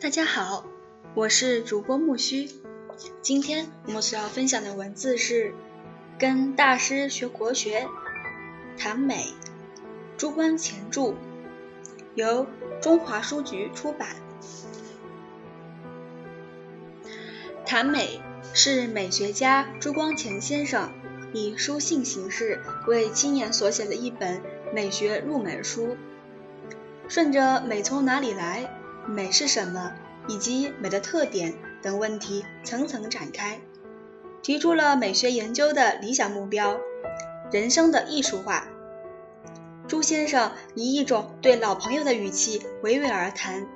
大家好，我是主播木须。今天我们所要分享的文字是《跟大师学国学》，谭美，朱光潜著，由中华书局出版。谭美是美学家朱光潜先生以书信形式为青年所写的一本美学入门书，顺着美从哪里来。美是什么，以及美的特点等问题层层展开，提出了美学研究的理想目标——人生的艺术化。朱先生以一种对老朋友的语气娓娓而谈，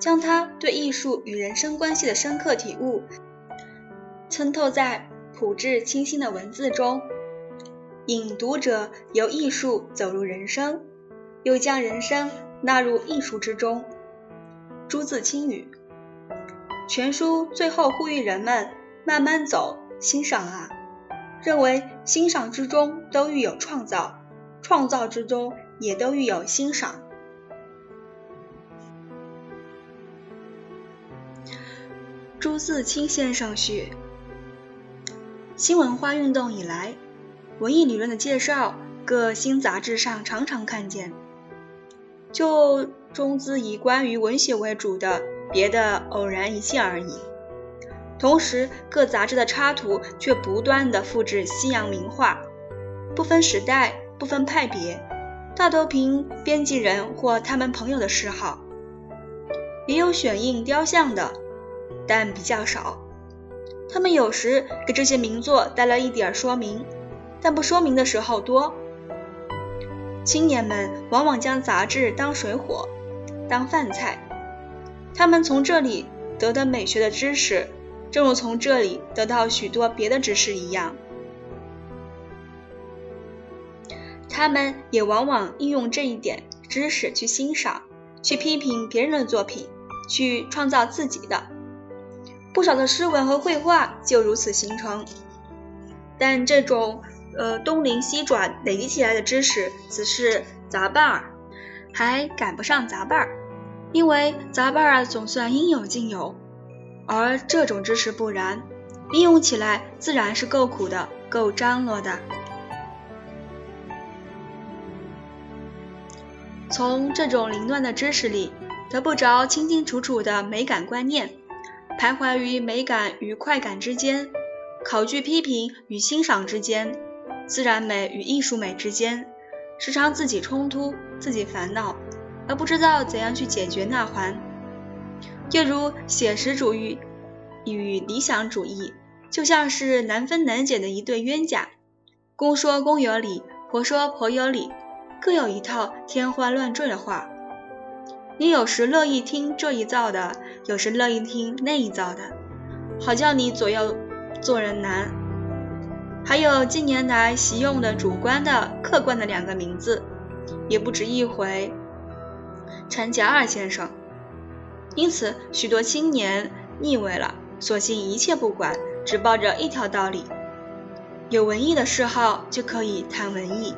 将他对艺术与人生关系的深刻体悟渗透在朴质清新的文字中，引读者由艺术走入人生，又将人生纳入艺术之中。朱自清语，全书最后呼吁人们慢慢走，欣赏啊，认为欣赏之中都寓有创造，创造之中也都寓有欣赏。朱自清先生序：新文化运动以来，文艺理论的介绍，各新杂志上常常看见。就中资以关于文学为主的，别的偶然一现而已。同时，各杂志的插图却不断的复制西洋名画，不分时代，不分派别，大都凭编辑人或他们朋友的嗜好。也有选印雕像的，但比较少。他们有时给这些名作带来一点说明，但不说明的时候多。青年们往往将杂志当水火，当饭菜。他们从这里得的美学的知识，正如从这里得到许多别的知识一样。他们也往往应用这一点知识去欣赏、去批评别人的作品、去创造自己的。不少的诗文和绘画就如此形成。但这种。呃，东临西转累积起来的知识只是杂瓣儿，还赶不上杂伴儿，因为杂伴儿总算应有尽有，而这种知识不然，应用起来自然是够苦的，够张罗的。从这种凌乱的知识里，得不着清清楚楚的美感观念，徘徊于美感与快感之间，考据批评与欣赏之间。自然美与艺术美之间，时常自己冲突，自己烦恼，而不知道怎样去解决那环。又如写实主义与理想主义，就像是难分难解的一对冤家，公说公有理，婆说婆有理，各有一套天花乱坠的话。你有时乐意听这一造的，有时乐意听那一造的，好叫你左右做人难。还有近年来习用的主观的、客观的两个名字，也不止一回。陈家二先生。因此，许多青年腻味了，索性一切不管，只抱着一条道理：有文艺的嗜好就可以谈文艺。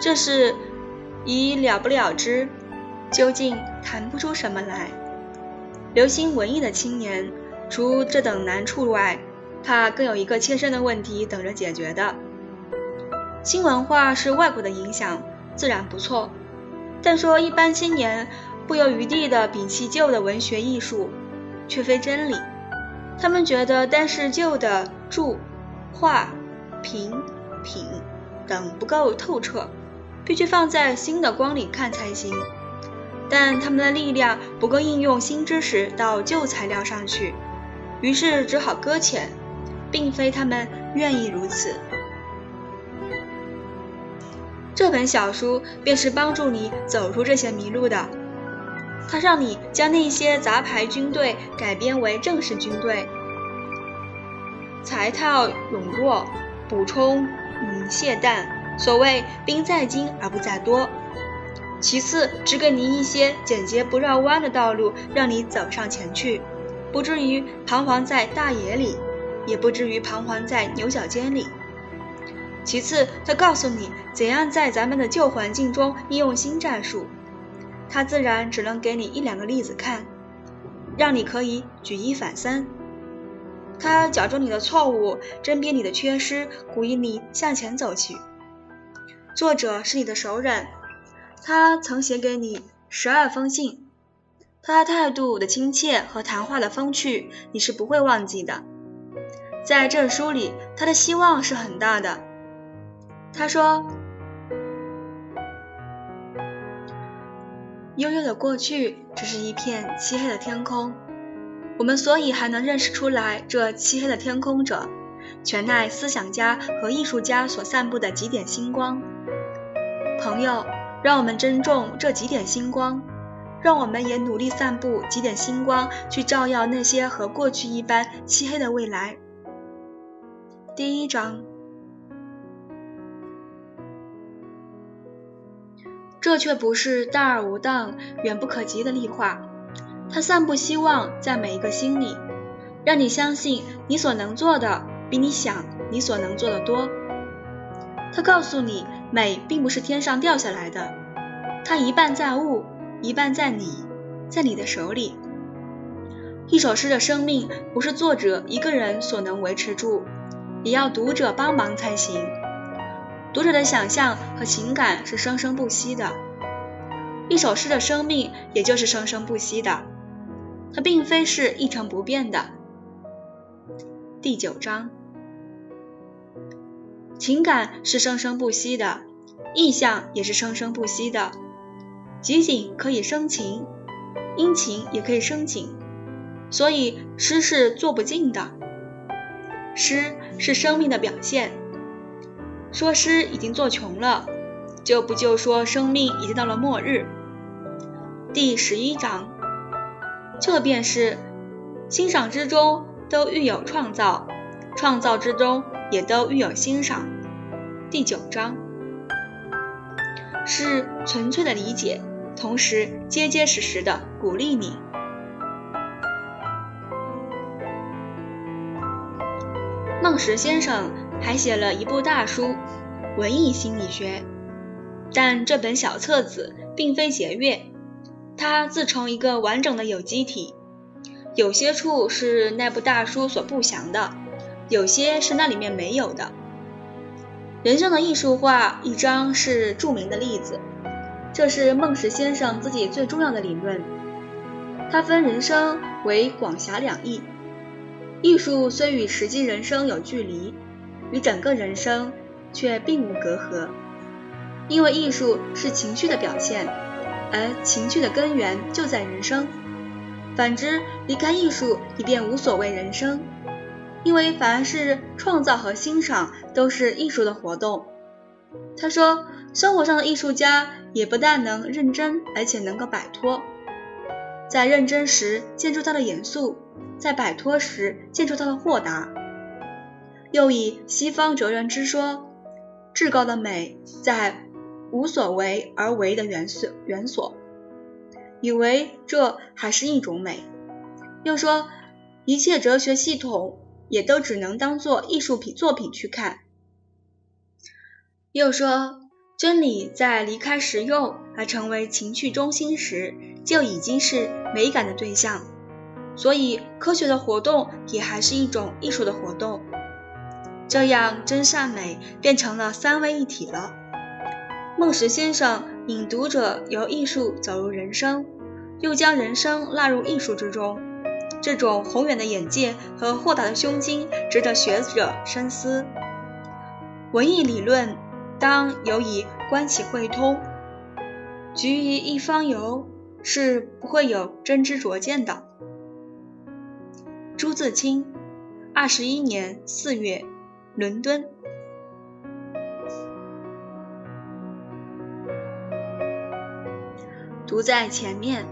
这是以了不了之，究竟谈不出什么来。留心文艺的青年，除这等难处外，怕更有一个切身的问题等着解决的。新文化是外国的影响，自然不错。但说一般青年不由余地的摒弃旧的文学艺术，却非真理。他们觉得单是旧的著、画、评、品等不够透彻，必须放在新的光里看才行。但他们的力量不够应用新知识到旧材料上去，于是只好搁浅。并非他们愿意如此。这本小书便是帮助你走出这些迷路的。它让你将那些杂牌军队改编为正式军队，裁套勇弱，补充嗯懈怠。所谓兵在精而不在多。其次，只给你一些简洁不绕弯的道路，让你走上前去，不至于彷徨在大野里。也不至于彷徨在牛角尖里。其次，他告诉你怎样在咱们的旧环境中应用新战术，他自然只能给你一两个例子看，让你可以举一反三。他矫正你的错误，甄别你的缺失，鼓励你向前走去。作者是你的熟人，他曾写给你十二封信，他态度的亲切和谈话的风趣，你是不会忘记的。在这书里，他的希望是很大的。他说：“悠悠的过去只是一片漆黑的天空。”我们所以还能认识出来，这漆黑的天空者，全赖思想家和艺术家所散布的几点星光。朋友，让我们珍重这几点星光，让我们也努力散布几点星光，去照耀那些和过去一般漆黑的未来。第一章，这却不是大而无当、远不可及的例话。他散布希望在每一个心里，让你相信你所能做的比你想你所能做的多。他告诉你，美并不是天上掉下来的，它一半在物，一半在你，在你的手里。一首诗的生命不是作者一个人所能维持住，也要读者帮忙才行。读者的想象和情感是生生不息的，一首诗的生命也就是生生不息的。它并非是一成不变的。第九章，情感是生生不息的，意象也是生生不息的。集景可以生情，因情也可以生景，所以诗是做不尽的。诗是生命的表现。说诗已经做穷了，就不就说生命已经到了末日。第十一章。这便是欣赏之中都寓有创造，创造之中也都寓有欣赏。第九章是纯粹的理解，同时结结实实的鼓励你。孟石先生还写了一部大书《文艺心理学》，但这本小册子并非节约。它自成一个完整的有机体，有些处是那部大书所不详的，有些是那里面没有的。人生的艺术化一章是著名的例子，这是孟石先生自己最重要的理论。他分人生为广狭两义，艺术虽与实际人生有距离，与整个人生却并无隔阂，因为艺术是情绪的表现。而情绪的根源就在人生，反之，离开艺术，以便无所谓人生。因为凡是创造和欣赏，都是艺术的活动。他说，生活上的艺术家也不但能认真，而且能够摆脱。在认真时见出他的严肃，在摆脱时见出他的豁达。又以西方哲人之说，至高的美在。无所为而为的元素元所，以为这还是一种美。又说一切哲学系统也都只能当做艺术品作品去看。又说真理在离开实用而成为情趣中心时，就已经是美感的对象。所以科学的活动也还是一种艺术的活动。这样真善美变成了三位一体了。孟石先生引读者由艺术走入人生，又将人生纳入艺术之中，这种宏远的眼界和豁达的胸襟，值得学者深思。文艺理论当有以观其会通，局于一方游，是不会有真知灼见的。朱自清，二十一年四月，伦敦。读在前面，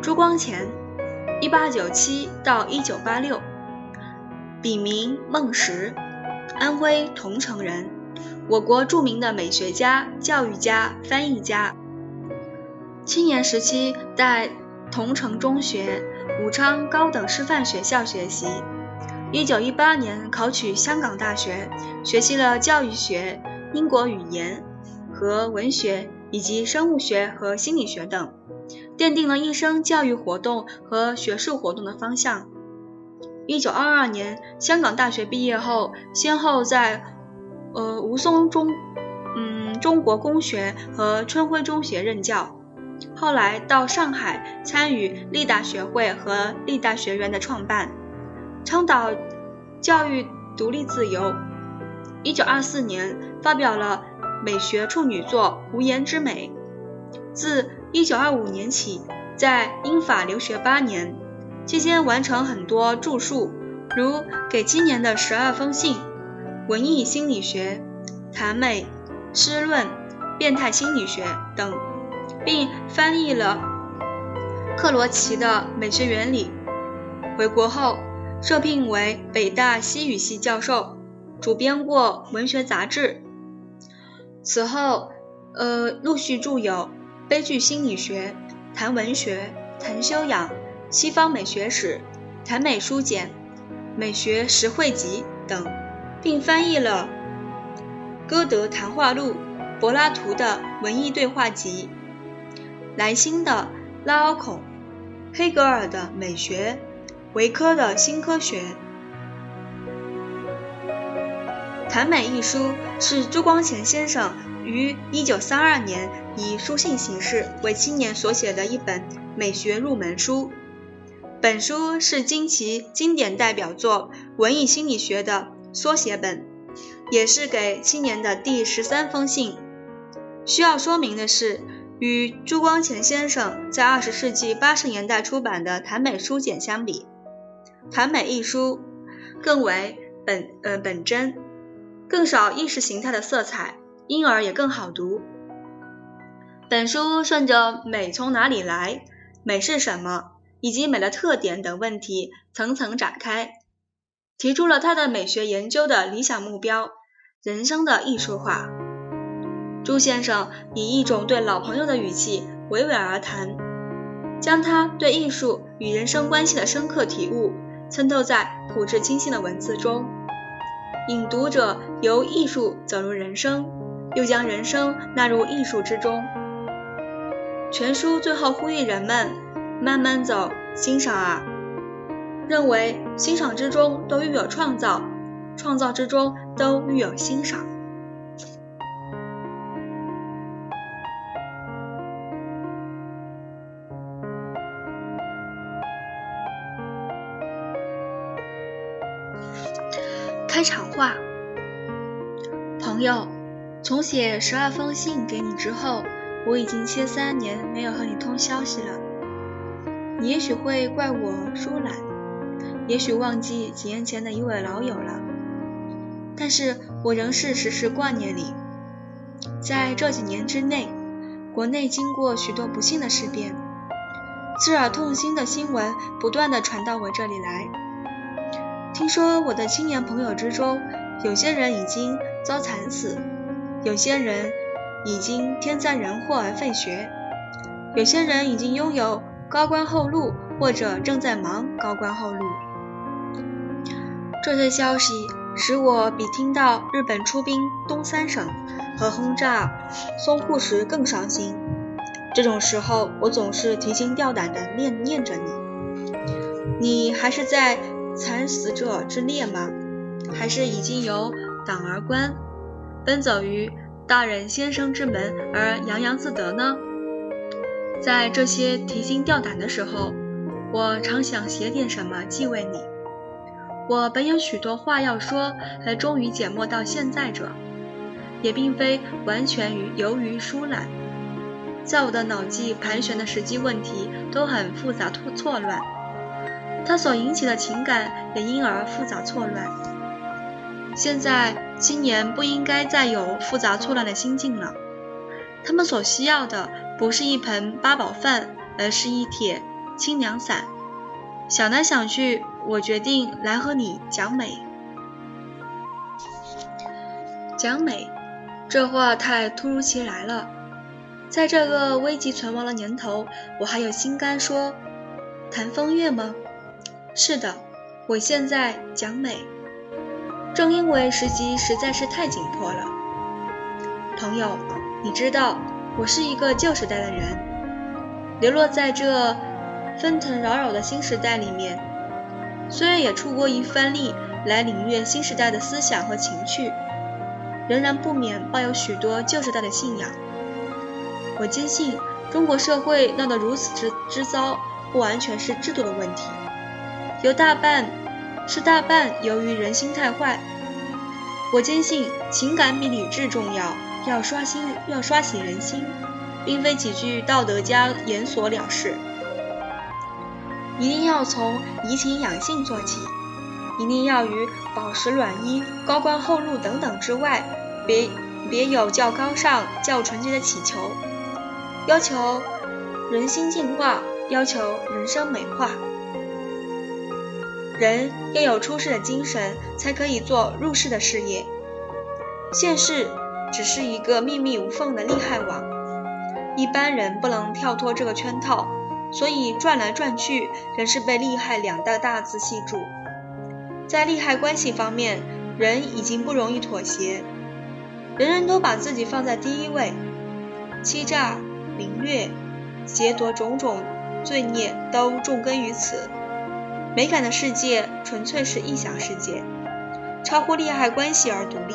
朱光潜，一八九七到一九八六，笔名孟石，安徽桐城人，我国著名的美学家、教育家、翻译家。青年时期在桐城中学、武昌高等师范学校学习，一九一八年考取香港大学，学习了教育学、英国语言和文学。以及生物学和心理学等，奠定了一生教育活动和学术活动的方向。一九二二年，香港大学毕业后，先后在呃吴淞中嗯中国公学和春晖中学任教，后来到上海参与立大学会和立大学院的创办，倡导教育独立自由。一九二四年，发表了美学处女作《无言之美》。自一九二五年起，在英法留学八年，期间完成很多著述，如《给青年的十二封信》《文艺心理学》《谈美》《诗论》《变态心理学》等，并翻译了克罗齐的《美学原理》。回国后，受聘为北大西语系教授，主编过文学杂志。此后，呃，陆续著有。悲剧心理学、谈文学、谈修养、西方美学史、谈美书简、美学实惠集等，并翻译了歌德谈话录、柏拉图的文艺对话集、莱辛的拉奥孔、黑格尔的美学、维科的新科学。谈美一书是朱光潜先生。于一九三二年以书信形式为青年所写的一本美学入门书。本书是经其经典代表作《文艺心理学》的缩写本，也是给青年的第十三封信。需要说明的是，与朱光潜先生在二十世纪八十年代出版的《谈美书简》相比，《谈美》一书更为本呃本真，更少意识形态的色彩。因而也更好读。本书顺着美从哪里来、美是什么以及美的特点等问题层层展开，提出了他的美学研究的理想目标——人生的艺术化。朱先生以一种对老朋友的语气娓娓而谈，将他对艺术与人生关系的深刻体悟渗透在朴质清新的文字中，引读者由艺术走入人生。又将人生纳入艺术之中。全书最后呼吁人们慢慢走，欣赏啊！认为欣赏之中都寓有创造，创造之中都寓有欣赏。开场话，朋友。从写十二封信给你之后，我已经歇三年没有和你通消息了。你也许会怪我疏懒，也许忘记几年前的一位老友了。但是我仍是时时挂念你。在这几年之内，国内经过许多不幸的事变，刺耳痛心的新闻不断的传到我这里来。听说我的青年朋友之中，有些人已经遭惨死。有些人已经天灾人祸而废学，有些人已经拥有高官厚禄，或者正在忙高官厚禄。这些消息使我比听到日本出兵东三省和轰炸淞沪时更伤心。这种时候，我总是提心吊胆地念念着你。你还是在惨死者之列吗？还是已经由党而官？奔走于大人先生之门而洋洋自得呢？在这些提心吊胆的时候，我常想写点什么寄慰你。我本有许多话要说，而终于缄默到现在者，也并非完全于由于疏懒。在我的脑际盘旋的实际问题都很复杂错错乱，它所引起的情感也因而复杂错乱。现在青年不应该再有复杂错乱的心境了，他们所需要的不是一盆八宝饭，而是一帖清凉散。想来想去，我决定来和你讲美。讲美，这话太突如其来了。在这个危急存亡的年头，我还有心肝说谈风月吗？是的，我现在讲美。正因为时机实在是太紧迫了，朋友，你知道我是一个旧时代的人，流落在这纷腾扰扰的新时代里面，虽然也出过一番力来领略新时代的思想和情趣，仍然不免抱有许多旧时代的信仰。我坚信，中国社会闹得如此之之糟，不完全是制度的问题，有大半是大半由于人心太坏。我坚信，情感比理智重要，要刷新要刷新人心，并非几句道德家言所了事。一定要从怡情养性做起，一定要于宝石卵衣、高官厚禄等等之外，别别有较高尚、较纯洁的祈求，要求人心净化，要求人生美化。人要有出世的精神，才可以做入世的事业。现世只是一个密密无缝的利害网，一般人不能跳脱这个圈套。所以转来转去，仍是被利害两大大字系住。在利害关系方面，人已经不容易妥协，人人都把自己放在第一位，欺诈、凌虐、劫夺种种罪孽都种根于此。美感的世界纯粹是臆想世界，超乎利害关系而独立。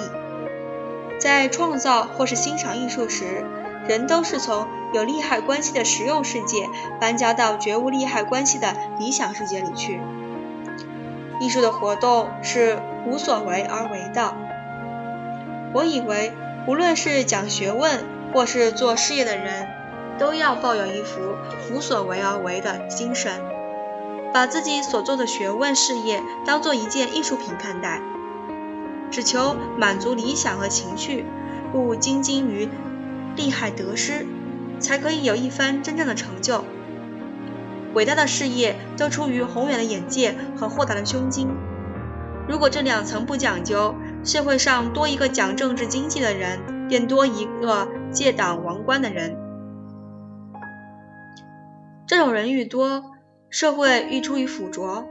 在创造或是欣赏艺术时，人都是从有利害关系的实用世界搬家到绝无利害关系的理想世界里去。艺术的活动是无所为而为的。我以为，无论是讲学问或是做事业的人，都要抱有一副无所为而为的精神，把自己所做的学问事业当做一件艺术品看待，只求满足理想和情趣，不精精于。利害得失，才可以有一番真正的成就。伟大的事业都出于宏远的眼界和豁达的胸襟。如果这两层不讲究，社会上多一个讲政治经济的人，便多一个借党王官的人。这种人愈多，社会愈出于腐浊。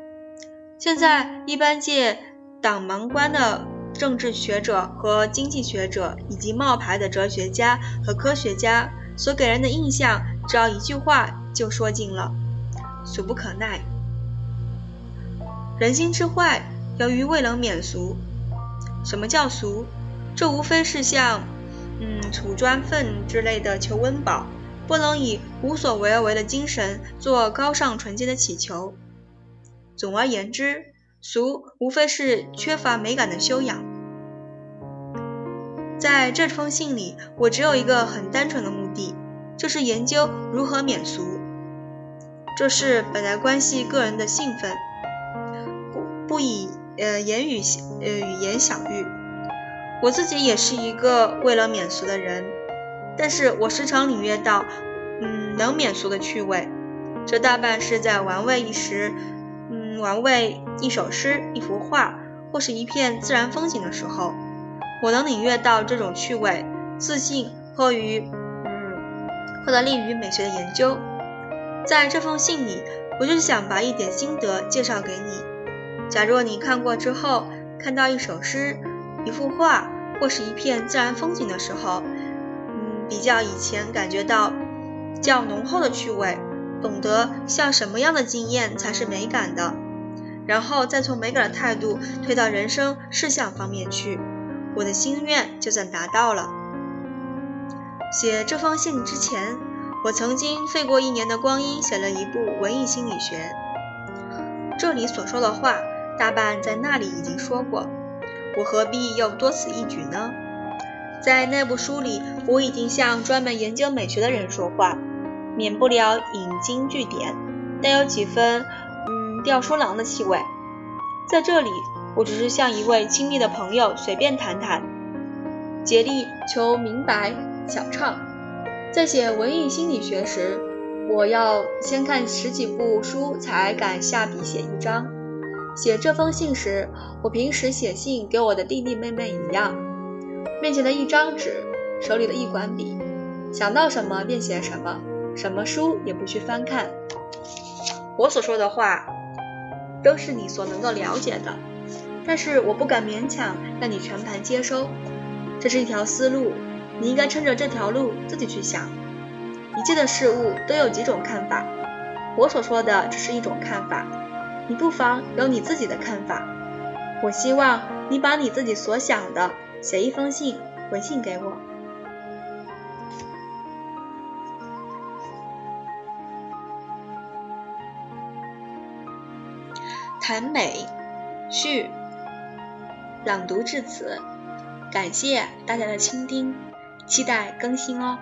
现在一般借党王官的。政治学者和经济学者，以及冒牌的哲学家和科学家所给人的印象，只要一句话就说尽了：俗不可耐。人心之坏，由于未能免俗。什么叫俗？这无非是像，嗯，储砖粪之类的求温饱，不能以无所为而为的精神做高尚纯洁的祈求。总而言之。俗无非是缺乏美感的修养。在这封信里，我只有一个很单纯的目的，就是研究如何免俗。这是本来关系个人的兴奋，不不以呃言语呃语言小喻。我自己也是一个为了免俗的人，但是我时常领略到，嗯，能免俗的趣味，这大半是在玩味一时。嗯玩味一首诗、一幅画或是一片自然风景的时候，我能领略到这种趣味，自信迫于嗯，迫得利于美学的研究。在这封信里，我就是想把一点心得介绍给你。假若你看过之后，看到一首诗、一幅画或是一片自然风景的时候，比较以前感觉到较浓厚的趣味，懂得像什么样的经验才是美感的。然后再从美感的态度推到人生事项方面去，我的心愿就算达到了。写这封信之前，我曾经费过一年的光阴写了一部文艺心理学。这里所说的话，大半在那里已经说过，我何必又多此一举呢？在那部书里，我已经向专门研究美学的人说话，免不了引经据典，带有几分嗯。吊书郎的气味，在这里，我只是向一位亲密的朋友随便谈谈，竭力求明白晓畅。在写文艺心理学时，我要先看十几部书才敢下笔写一章。写这封信时，我平时写信给我的弟弟妹妹一样，面前的一张纸，手里的一管笔，想到什么便写什么，什么书也不去翻看。我所说的话。都是你所能够了解的，但是我不敢勉强让你全盘接收。这是一条思路，你应该趁着这条路自己去想。一切的事物都有几种看法，我所说的只是一种看法，你不妨有你自己的看法。我希望你把你自己所想的写一封信回信给我。谈美，序。朗读至此，感谢大家的倾听，期待更新哦。